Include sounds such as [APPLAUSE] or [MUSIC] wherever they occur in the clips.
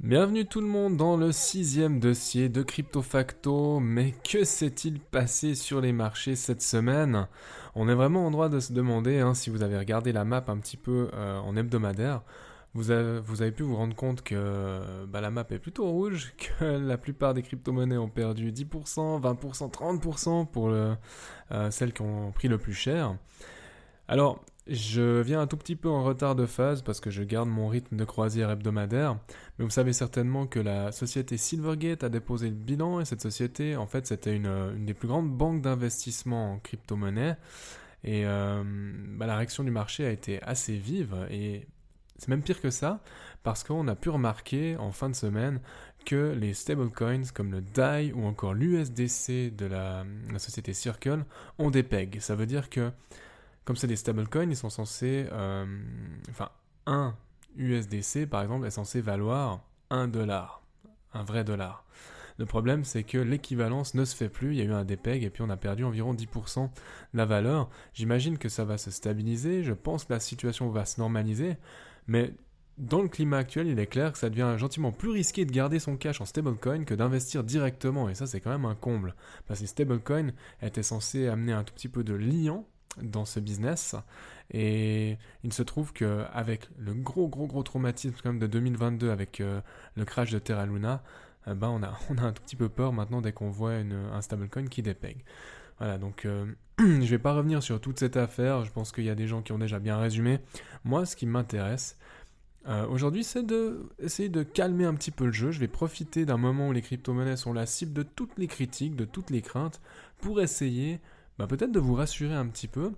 Bienvenue tout le monde dans le sixième dossier de CryptoFacto. Mais que s'est-il passé sur les marchés cette semaine? On est vraiment en droit de se demander, hein, si vous avez regardé la map un petit peu euh, en hebdomadaire, vous avez, pu vous rendre compte que bah, la map est plutôt rouge, [LAUGHS] que la plupart des crypto-monnaies ont perdu 10%, 20%, 30% pour euh, celles qui ont pris le plus cher. Alors, je viens un tout petit peu en retard de phase parce que je garde mon rythme de croisière hebdomadaire, mais vous savez certainement que la société Silvergate a déposé le bilan et cette société, en fait, c'était une, des plus grandes banques d'investissement en crypto-monnaie et euh, bah, la réaction du marché a été assez vive et c'est même pire que ça parce qu'on a pu remarquer en fin de semaine que les stablecoins comme le DAI ou encore l'USDC de la, la société Circle ont des pegs. Ça veut dire que comme c'est des stablecoins, ils sont censés. Euh, enfin, un USDC, par exemple, est censé valoir 1 dollar. Un vrai dollar. Le problème, c'est que l'équivalence ne se fait plus. Il y a eu un dépeg et puis on a perdu environ 10% de la valeur. J'imagine que ça va se stabiliser. Je pense que la situation va se normaliser. Mais dans le climat actuel, il est clair que ça devient gentiment plus risqué de garder son cash en stablecoin que d'investir directement. Et ça, c'est quand même un comble. Parce que les stablecoins étaient censés amener un tout petit peu de liant dans ce business. Et il se trouve qu'avec le gros, gros, gros traumatisme comme de 2022 avec euh, le crash de Terra Luna, euh, ben on, a, [LAUGHS] on a un tout petit peu peur maintenant dès qu'on voit une, un stablecoin qui dépègue. Voilà, donc euh, [CLEARS THROAT] je vais pas revenir sur toute cette affaire, je pense qu'il y a des gens qui ont déjà bien résumé. Moi, ce qui m'intéresse aujourd'hui, c'est de essayer de calmer un petit peu le jeu. Je vais profiter d'un moment où les crypto-monnaies sont la cible de toutes les critiques, de toutes les craintes, pour essayer bah, peut-être de vous rassurer un petit peu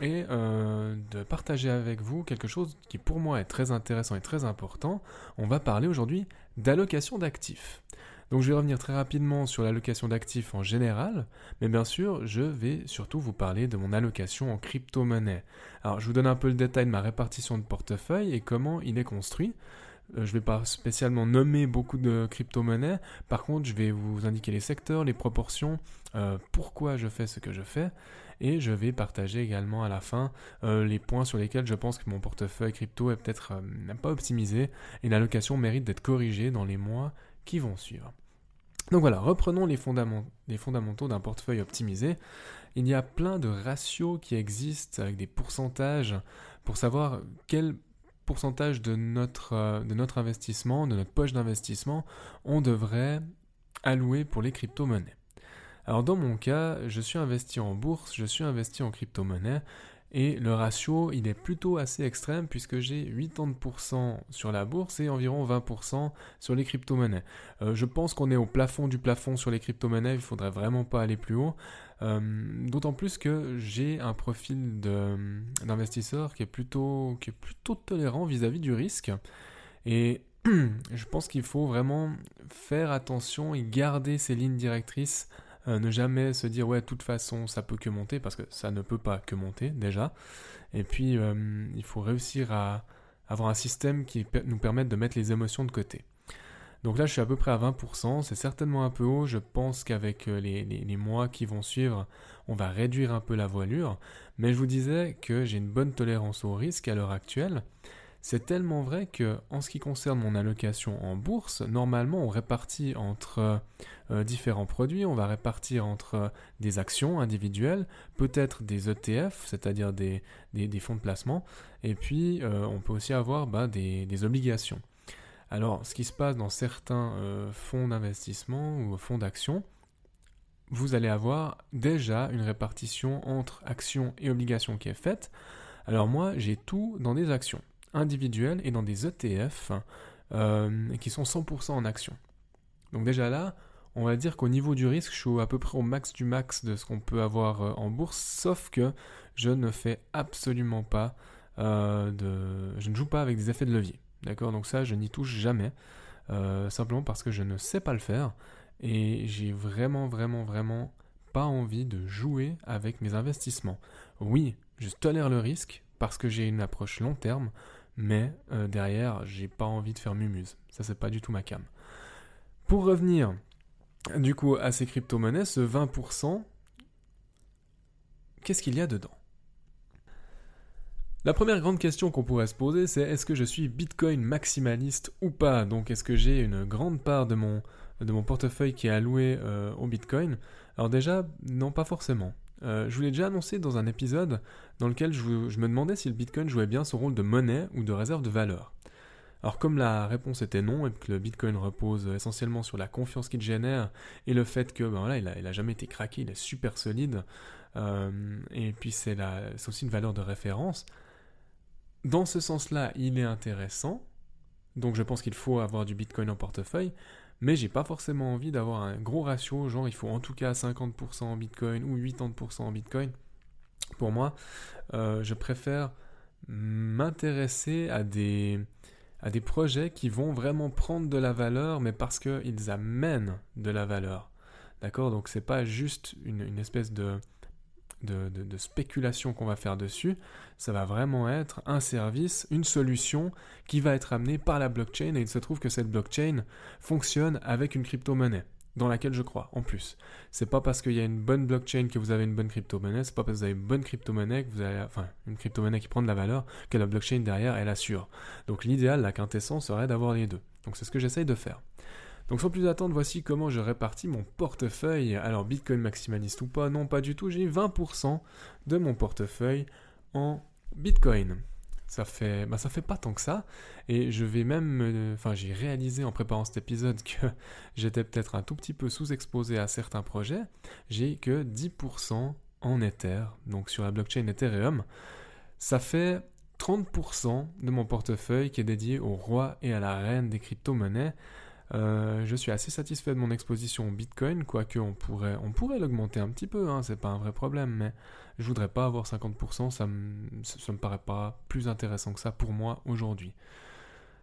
et euh, de partager avec vous quelque chose qui pour moi est très intéressant et très important. On va parler aujourd'hui d'allocation d'actifs. Donc je vais revenir très rapidement sur l'allocation d'actifs en général, mais bien sûr je vais surtout vous parler de mon allocation en crypto-monnaie. Alors je vous donne un peu le détail de ma répartition de portefeuille et comment il est construit. Euh, je ne vais pas spécialement nommer beaucoup de crypto-monnaies. Par contre, je vais vous indiquer les secteurs, les proportions, euh, pourquoi je fais ce que je fais. Et je vais partager également à la fin euh, les points sur lesquels je pense que mon portefeuille crypto est peut-être pas optimisé et l'allocation mérite d'être corrigée dans les mois qui vont suivre. Donc voilà, reprenons les, les fondamentaux d'un portefeuille optimisé. Il y a plein de ratios qui existent avec des pourcentages pour savoir quel pourcentage de notre, euh, de notre investissement, de notre poche d'investissement, on devrait allouer pour les crypto-monnaies. Alors dans mon cas, je suis investi en bourse, je suis investi en crypto-monnaie, et le ratio, il est plutôt assez extrême puisque j'ai 80% sur la bourse et environ 20% sur les crypto-monnaies. Euh, je pense qu'on est au plafond du plafond sur les crypto-monnaies, il faudrait vraiment pas aller plus haut. Euh, d'autant plus que j'ai un profil d'investisseur qui est plutôt qui est plutôt tolérant vis-à-vis du risque. Et [CLEARS THROAT] je pense qu'il faut vraiment faire attention et garder ces lignes directrices euh, ne jamais se dire ouais de toute façon ça peut que monter parce que ça ne peut pas que monter déjà et puis euh, il faut réussir à avoir un système qui nous permette de mettre les émotions de côté donc là, je suis à peu près à 20%, c'est certainement un peu haut. Je pense qu'avec euh, les, mois qui vont suivre, on va réduire un peu la voilure. Mais je vous disais que j'ai une bonne tolérance au risque à l'heure actuelle. C'est tellement vrai que, en ce qui concerne mon allocation en bourse, normalement on répartit entre euh, différents produits, on va répartir entre euh, des actions individuelles, peut-être des ETF, c'est-à-dire des, fonds de placement, et puis on peut aussi avoir bah, des obligations. Alors, ce qui se passe dans certains euh, fonds d'investissement ou fonds d'action, vous allez avoir déjà une répartition entre actions et obligations qui est faite. Alors moi, j'ai tout dans des actions individuelles et dans des ETF euh, qui sont 100% en actions. Donc déjà là, on va dire qu'au niveau du risque, je suis à peu près au max du max de ce qu'on peut avoir euh, en bourse, sauf que je ne fais absolument pas euh, de... Je ne joue pas avec des effets de levier. D'accord? Donc ça, je n'y touche jamais. Simplement parce que je ne sais pas le faire. Et j'ai vraiment, vraiment, vraiment pas envie de jouer avec mes investissements. Oui, je tolère le risque parce que j'ai une approche long terme, mais derrière, j'ai pas envie de faire mumuse. Ça, c'est pas du tout ma cam. Pour revenir du coup, à ces crypto-monnaies, ce 20%, qu'est-ce qu'il y a dedans? La première grande question qu'on pourrait se poser, c'est est-ce que je suis Bitcoin maximaliste ou pas? Donc, est-ce que j'ai une grande part de mon, de mon portefeuille qui est allouée euh, au Bitcoin? Alors déjà, non, pas forcément. Euh, je vous l'ai déjà annoncé dans un épisode dans lequel je me demandais si le Bitcoin jouait bien son rôle de monnaie ou de réserve de valeur. Alors comme la réponse était non, et que le Bitcoin repose essentiellement sur la confiance qu'il génère, et le fait que ben il, a, jamais été craqué, il est super solide, euh, et puis c'est aussi une valeur de référence, dans ce sens-là, il est intéressant, donc je pense qu'il faut avoir du Bitcoin en portefeuille, mais j'ai pas forcément envie d'avoir un gros ratio, genre il faut en tout cas 50% en Bitcoin ou 80% en Bitcoin. Pour moi, euh, je préfère m'intéresser à des, à des projets qui vont vraiment prendre de la valeur, mais parce qu'ils amènent de la valeur. D'accord? Donc c'est pas juste une, espèce de, de, spéculation qu'on va faire dessus, ça va vraiment être un service, une solution qui va être amenée par la blockchain et il se trouve que cette blockchain fonctionne avec une crypto-monnaie dans laquelle je crois, en plus. C'est pas parce qu'il y a une bonne blockchain que vous avez une bonne crypto-monnaie, c'est pas parce que vous avez une bonne crypto-monnaie que vous avez, enfin, une crypto-monnaie qui prend de la valeur, que la blockchain derrière, elle assure. Donc l'idéal, la quintessence serait d'avoir les deux. Donc c'est ce que j'essaye de faire. Donc sans plus attendre, voici comment je répartis mon portefeuille. Alors Bitcoin maximaliste ou pas? Non, pas du tout. J'ai 20% de mon portefeuille en Bitcoin ça fait, bah ça fait pas tant que ça. Et je vais même, enfin, j'ai réalisé en préparant cet épisode que [LAUGHS] j'étais peut-être un tout petit peu sous-exposé à certains projets. J'ai que 10% en Ether, donc sur la blockchain Ethereum. Ça fait 30% de mon portefeuille qui est dédié au roi et à la reine des crypto-monnaies. Euh, je suis assez satisfait de mon exposition au Bitcoin, quoique on pourrait, on pourrait l'augmenter un petit peu, hein, c'est pas un vrai problème, mais je voudrais pas avoir 50%, ça me, me paraît pas plus intéressant que ça pour moi aujourd'hui.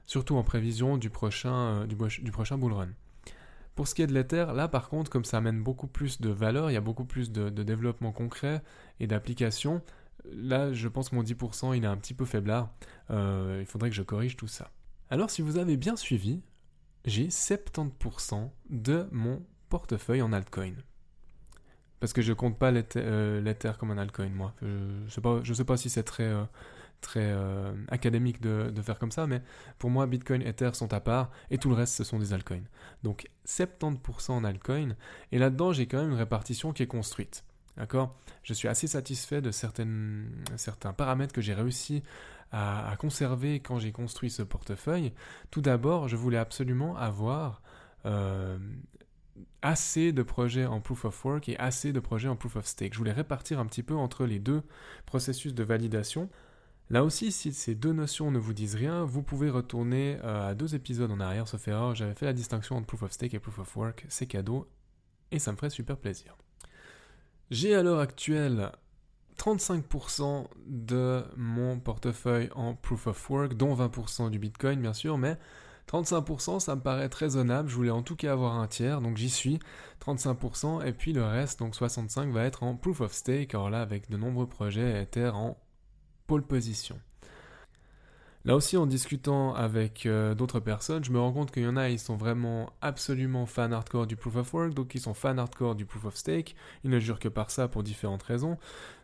Surtout en prévision du prochain, euh, du, prochain bull run. Pour ce qui est de l'Ether, là par contre, comme ça amène beaucoup plus de valeur, il y a beaucoup plus de, développement concret et d'application, là je pense que mon 10% il est un petit peu faiblard, euh, il faudrait que je corrige tout ça. Alors si vous avez bien suivi, j'ai 70% de mon portefeuille en altcoin. Parce que je compte pas l'Ether euh, comme un altcoin, moi. Je, je sais pas si c'est très, euh, euh, académique de, faire comme ça, mais pour moi, Bitcoin, Ether sont à part, et tout le reste, ce sont des altcoins. Donc 70% en altcoin, et là-dedans, j'ai quand même une répartition qui est construite. D'accord? Je suis assez satisfait de certains paramètres que j'ai réussi à, conserver quand j'ai construit ce portefeuille. Tout d'abord, je voulais absolument avoir euh, assez de projets en proof of work et assez de projets en proof of stake. Je voulais répartir un petit peu entre les deux processus de validation. Là aussi, si ces deux notions ne vous disent rien, vous pouvez retourner euh, à deux épisodes en arrière, sauf erreur. J'avais fait la distinction entre proof of stake et proof of work, c'est cadeau, et ça me ferait super plaisir. J'ai à l'heure actuelle 35% de mon portefeuille en proof of work, dont 20% du Bitcoin bien sûr, mais 35% ça me paraît raisonnable, je voulais en tout cas avoir un tiers, donc j'y suis, 35%, et puis le reste, donc 65%, va être en proof of stake, alors là avec de nombreux projets Ether en pole position. Là aussi, en discutant avec euh, d'autres personnes, je me rends compte qu'il y en a, ils sont vraiment absolument fans hardcore du proof of work, donc ils sont fans hardcore du proof of stake. Ils ne jurent que par ça pour différentes raisons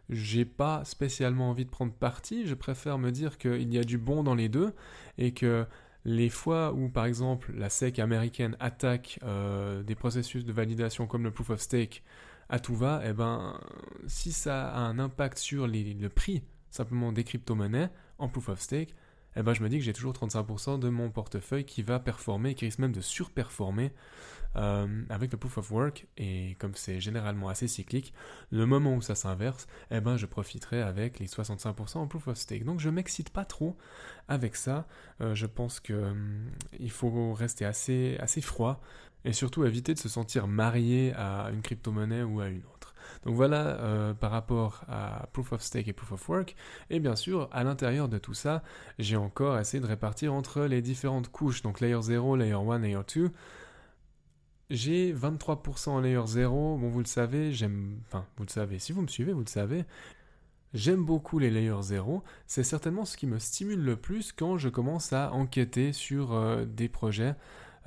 j'ai pas spécialement envie de prendre parti, je préfère me dire qu'il y a du bon dans les deux et que les fois où par exemple la SEC américaine attaque euh, des processus de validation comme le proof of stake à tout va, eh ben, si ça a un impact sur le prix simplement des crypto-monnaies en proof of stake, eh ben, je me dis que j'ai toujours 35% de mon portefeuille qui va performer, qui risque même de surperformer euh, avec le proof of work. Et comme c'est généralement assez cyclique, le moment où ça s'inverse, eh ben, je profiterai avec les 65% en proof of stake. Donc je m'excite pas trop avec ça. Euh, je pense que hum, il faut rester assez, assez froid et surtout éviter de se sentir marié à une crypto-monnaie ou à une autre. Donc voilà euh, par rapport à Proof of Stake et Proof of Work. Et bien sûr, à l'intérieur de tout ça, j'ai encore essayé de répartir entre les différentes couches, donc Layer 0, Layer 1, Layer 2. J'ai 23% en Layer 0, bon vous le savez, j'aime... Enfin, vous le savez, si vous me suivez, vous le savez. J'aime beaucoup les layers 0, c'est certainement ce qui me stimule le plus quand je commence à enquêter sur euh, des projets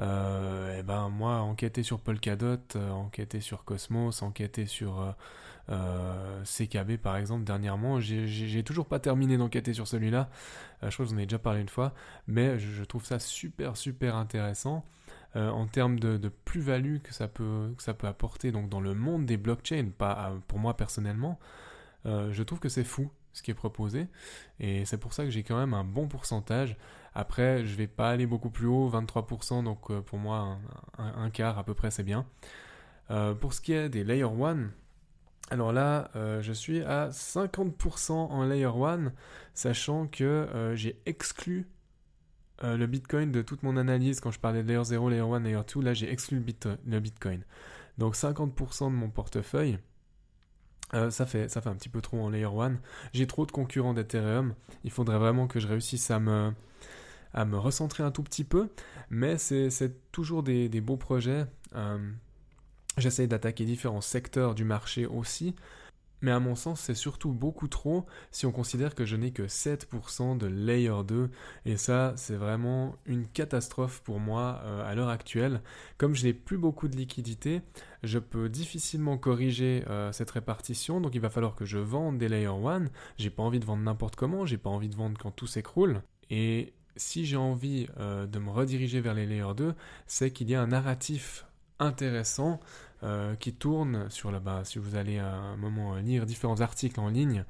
euh, et ben moi, enquêter sur Polkadot, euh, enquêter sur Cosmos, enquêter sur euh, CKB par exemple dernièrement, j'ai toujours pas terminé d'enquêter sur celui-là. je crois que j'en ai déjà parlé une fois, mais je, trouve ça super super intéressant. en termes de, plus-value que ça peut que ça peut apporter donc dans le monde des blockchains, pas pour moi personnellement, je trouve que c'est fou ce qui est proposé. Et c'est pour ça que j'ai quand même un bon pourcentage. Après, je vais pas aller beaucoup plus haut, 23%, donc euh, pour moi, un, quart à peu près, c'est bien. Euh, pour ce qui est des Layer 1, alors là, euh, je suis à 50% en Layer 1, sachant que j'ai exclu le Bitcoin de toute mon analyse quand je parlais de Layer 0, Layer 1, Layer 2. Là, j'ai exclu le Bitcoin. Donc 50% de mon portefeuille. Ça, fait, ça fait un petit peu trop en layer 1. J'ai trop de concurrents d'Ethereum. Il faudrait vraiment que je réussisse à me, à me recentrer un tout petit peu. Mais c'est toujours des, beaux projets. Euh, J'essaye d'attaquer différents secteurs du marché aussi mais à mon sens c'est surtout beaucoup trop si on considère que je n'ai que 7% de layer 2 et ça c'est vraiment une catastrophe pour moi euh, à l'heure actuelle. Comme je n'ai plus beaucoup de liquidités, je peux difficilement corriger euh, cette répartition donc il va falloir que je vende des layer 1. J'ai pas envie de vendre n'importe comment, j'ai pas envie de vendre quand tout s'écroule et si j'ai envie euh, de me rediriger vers les layer 2, c'est qu'il y a un narratif intéressant euh, qui tourne sur la base. Si vous allez à un moment lire différents articles en ligne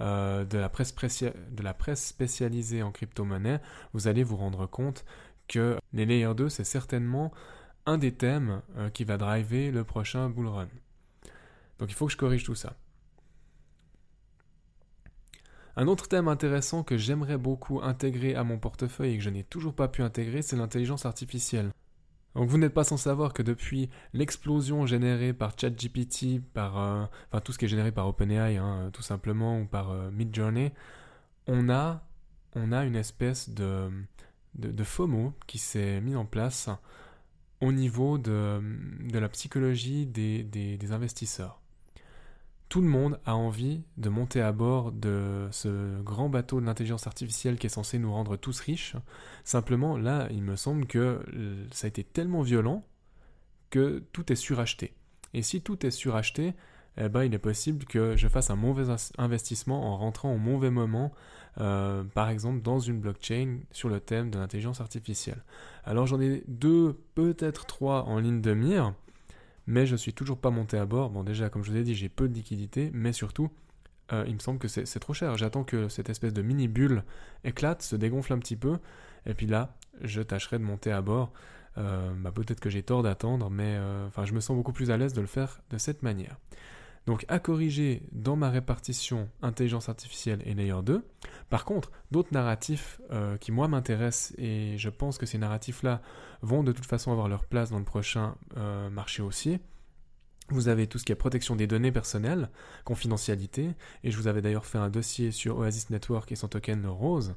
euh, de, la presse de la presse spécialisée en crypto-monnaie, vous allez vous rendre compte que les layers 2, c'est certainement un des thèmes qui va driver le prochain bull run. Donc il faut que je corrige tout ça. Un autre thème intéressant que j'aimerais beaucoup intégrer à mon portefeuille et que je n'ai toujours pas pu intégrer, c'est l'intelligence artificielle. Donc vous n'êtes pas sans savoir que depuis l'explosion générée par ChatGPT, par euh, enfin tout ce qui est généré par OpenAI, hein, tout simplement, ou par euh, Midjourney, on a une espèce de FOMO qui s'est mis en place au niveau de, la psychologie des investisseurs tout le monde a envie de monter à bord de ce grand bateau de l'intelligence artificielle qui est censé nous rendre tous riches. Simplement, là, il me semble que ça a été tellement violent que tout est suracheté. Et si tout est suracheté, eh ben, il est possible que je fasse un mauvais investissement en rentrant au mauvais moment, euh, par exemple dans une blockchain sur le thème de l'intelligence artificielle. Alors j'en ai deux, peut-être trois en ligne de mire mais je ne suis toujours pas monté à bord. Bon, déjà, comme je vous ai dit, j'ai peu de liquidité, mais surtout, euh, il me semble que c'est trop cher. J'attends que cette espèce de mini bulle éclate, se dégonfle un petit peu, et puis là, je tâcherai de monter à bord. Euh, bah, peut-être que j'ai tort d'attendre, mais euh, je me sens beaucoup plus à l'aise de le faire de cette manière. Donc à corriger dans ma répartition intelligence artificielle et layer 2. Par contre, d'autres narratifs euh, qui moi m'intéressent et je pense que ces narratifs-là vont de toute façon avoir leur place dans le prochain euh, marché haussier. Vous avez tout ce qui est protection des données personnelles, confidentialité, et je vous avais d'ailleurs fait un dossier sur Oasis Network et son token Rose.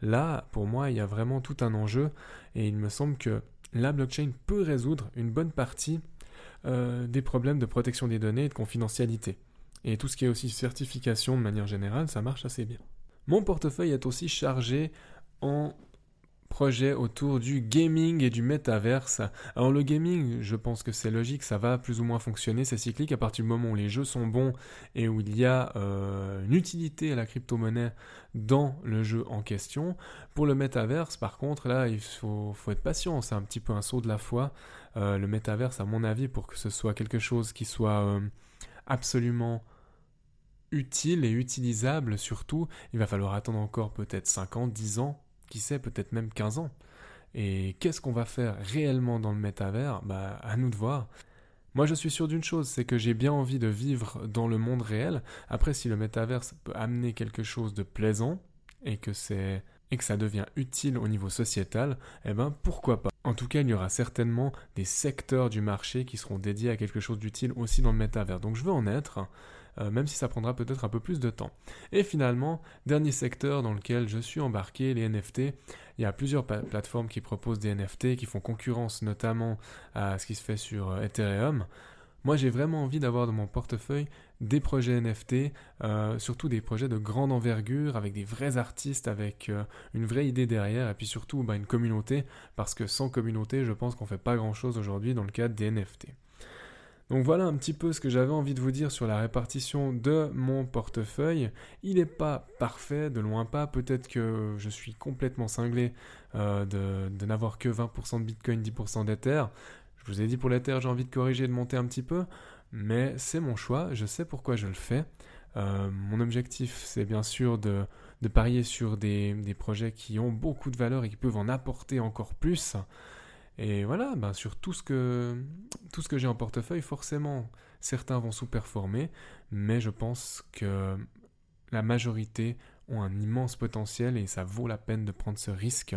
Là, pour moi, il y a vraiment tout un enjeu, et il me semble que la blockchain peut résoudre une bonne partie euh, des problèmes de protection des données et de confidentialité. Et tout ce qui est aussi certification de manière générale, ça marche assez bien. Mon portefeuille est aussi chargé en projet autour du gaming et du métaverse. Alors le gaming, je pense que c'est logique, ça va plus ou moins fonctionner, c'est cyclique à partir du moment où les jeux sont bons et où il y a euh, une utilité à la crypto-monnaie dans le jeu en question. Pour le métaverse, par contre, là, il faut, être patient, c'est un petit peu un saut de la foi. Euh, le métaverse, à mon avis, pour que ce soit quelque chose qui soit euh, absolument utile et utilisable surtout, il va falloir attendre encore peut-être 5 ans, 10 ans qui sait, peut-être même 15 ans. Et qu'est-ce qu'on va faire réellement dans le métavers? Bah, à nous de voir. Moi, je suis sûr d'une chose, c'est que j'ai bien envie de vivre dans le monde réel. Après, si le métaverse peut amener quelque chose de plaisant et que c'est et que ça devient utile au niveau sociétal, eh ben pourquoi pas? En tout cas, il y aura certainement des secteurs du marché qui seront dédiés à quelque chose d'utile aussi dans le métavers. Donc je veux en être. Euh, même si ça prendra peut-être un peu plus de temps. Et finalement, dernier secteur dans lequel je suis embarqué, les NFT. Il y a plusieurs plateformes qui proposent des NFT, qui font concurrence notamment à ce qui se fait sur euh, Ethereum. Moi, j'ai vraiment envie d'avoir dans mon portefeuille des projets NFT, euh, surtout des projets de grande envergure, avec des vrais artistes, avec une vraie idée derrière, et puis surtout bah, une communauté, parce que sans communauté, je pense qu'on ne fait pas grand-chose aujourd'hui dans le cadre des NFT. Donc voilà un petit peu ce que j'avais envie de vous dire sur la répartition de mon portefeuille. Il n'est pas parfait, de loin pas. Peut-être que je suis complètement cinglé euh, de, n'avoir que 20% de Bitcoin, 10% d'Ether. Je vous ai dit pour l'Ether, j'ai envie de corriger, de monter un petit peu. Mais c'est mon choix, je sais pourquoi je le fais. Euh, mon objectif, c'est bien sûr de, parier sur des projets qui ont beaucoup de valeur et qui peuvent en apporter encore plus. Et voilà, ben sur tout ce que, j'ai en portefeuille, forcément, certains vont sous-performer, mais je pense que la majorité ont un immense potentiel et ça vaut la peine de prendre ce risque.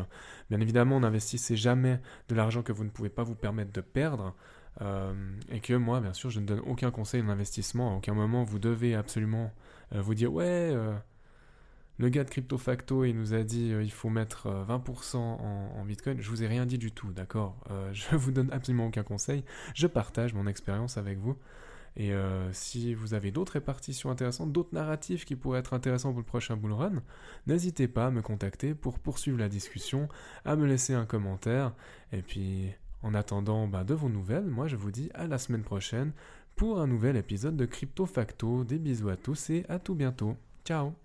Bien évidemment, n'investissez jamais de l'argent que vous ne pouvez pas vous permettre de perdre. Euh, et que moi, bien sûr, je ne donne aucun conseil d'investissement. À aucun moment, vous devez absolument euh, vous dire ouais, euh, le gars de Crypto Facto, il nous a dit euh, il faut mettre 20% euh, en, Bitcoin. Je vous ai rien dit du tout, d'accord? Euh, [LAUGHS] Je vous donne absolument aucun conseil. Je partage mon expérience avec vous. Et si vous avez d'autres répartitions intéressantes, d'autres narratifs qui pourraient être intéressants pour le prochain bull run, n'hésitez pas à me contacter pour poursuivre la discussion, à me laisser un commentaire. Et puis, en attendant bah, de vos nouvelles, moi je vous dis à la semaine prochaine pour un nouvel épisode de Crypto Facto. Des bisous à tous et à tout bientôt. Ciao